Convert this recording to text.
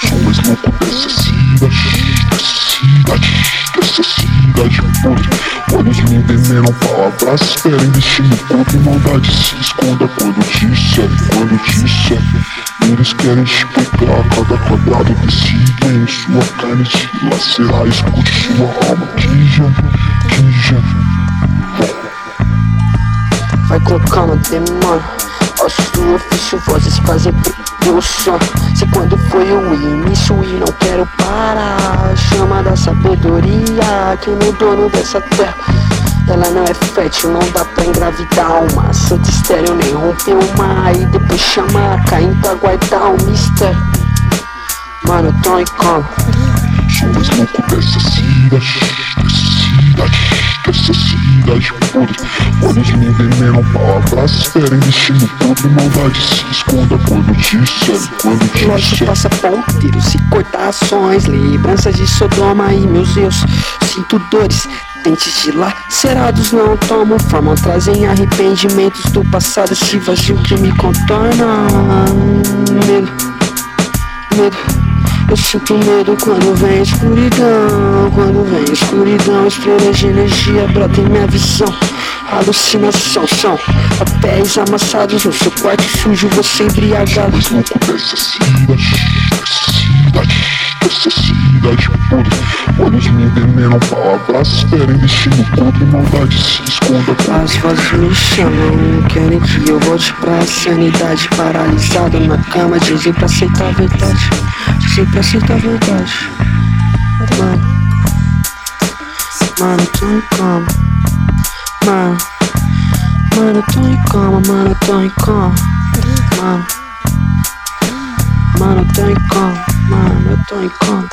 Sou mais louco dessa cidade, dessa cidade, dessa cidade toda. Olhos me envenenam, palavras ferem, destino contra maldade se esconda quando disser, quando disser. Eles querem explicar cada quadrado game Sua carne se lacerar, escute sua alma Kija, Kija Vai com calma, demônio Seu ofício, vozes fazem som Se quando foi o início e não quero parar Chama da sabedoria, quem é o dono dessa terra. Ela não é fértil, não dá pra engravidar uma. Santa estéreo nem romper uma. E depois chamar, caindo pra guardar o mistério Mano, tô em coma Sou mais Olhos me envenenam, palavras ferem, destino podre Maldade se esconda quando disser, quando disser passa ponteiro, se cortar ações Lembranças de Sodoma e meus Deus Sinto dores, Dentes dilacerados não tomam forma Trazem arrependimentos do passado Esse vazio que me contorna Medo, medo Eu sinto medo quando vem escuridão Quando vem escuridão Estrelas de energia brota em minha visão Alucinação são papéis amassados no seu quarto sujo Você embriagado. Louco dessa cidade, dessa cidade, cidade podre Olhos me envenenam, palavras ferem Destino contra maldade se esconda. As vozes me chamam, querem que eu volte pra sanidade Paralisado na cama, dizem pra aceitar a verdade Dizem pra aceitar a verdade. Mano, mano, tô em coma. Mano, mano, tô em coma, mano, tô em coma. Mano, mano, tô em coma, mano, eu tô em coma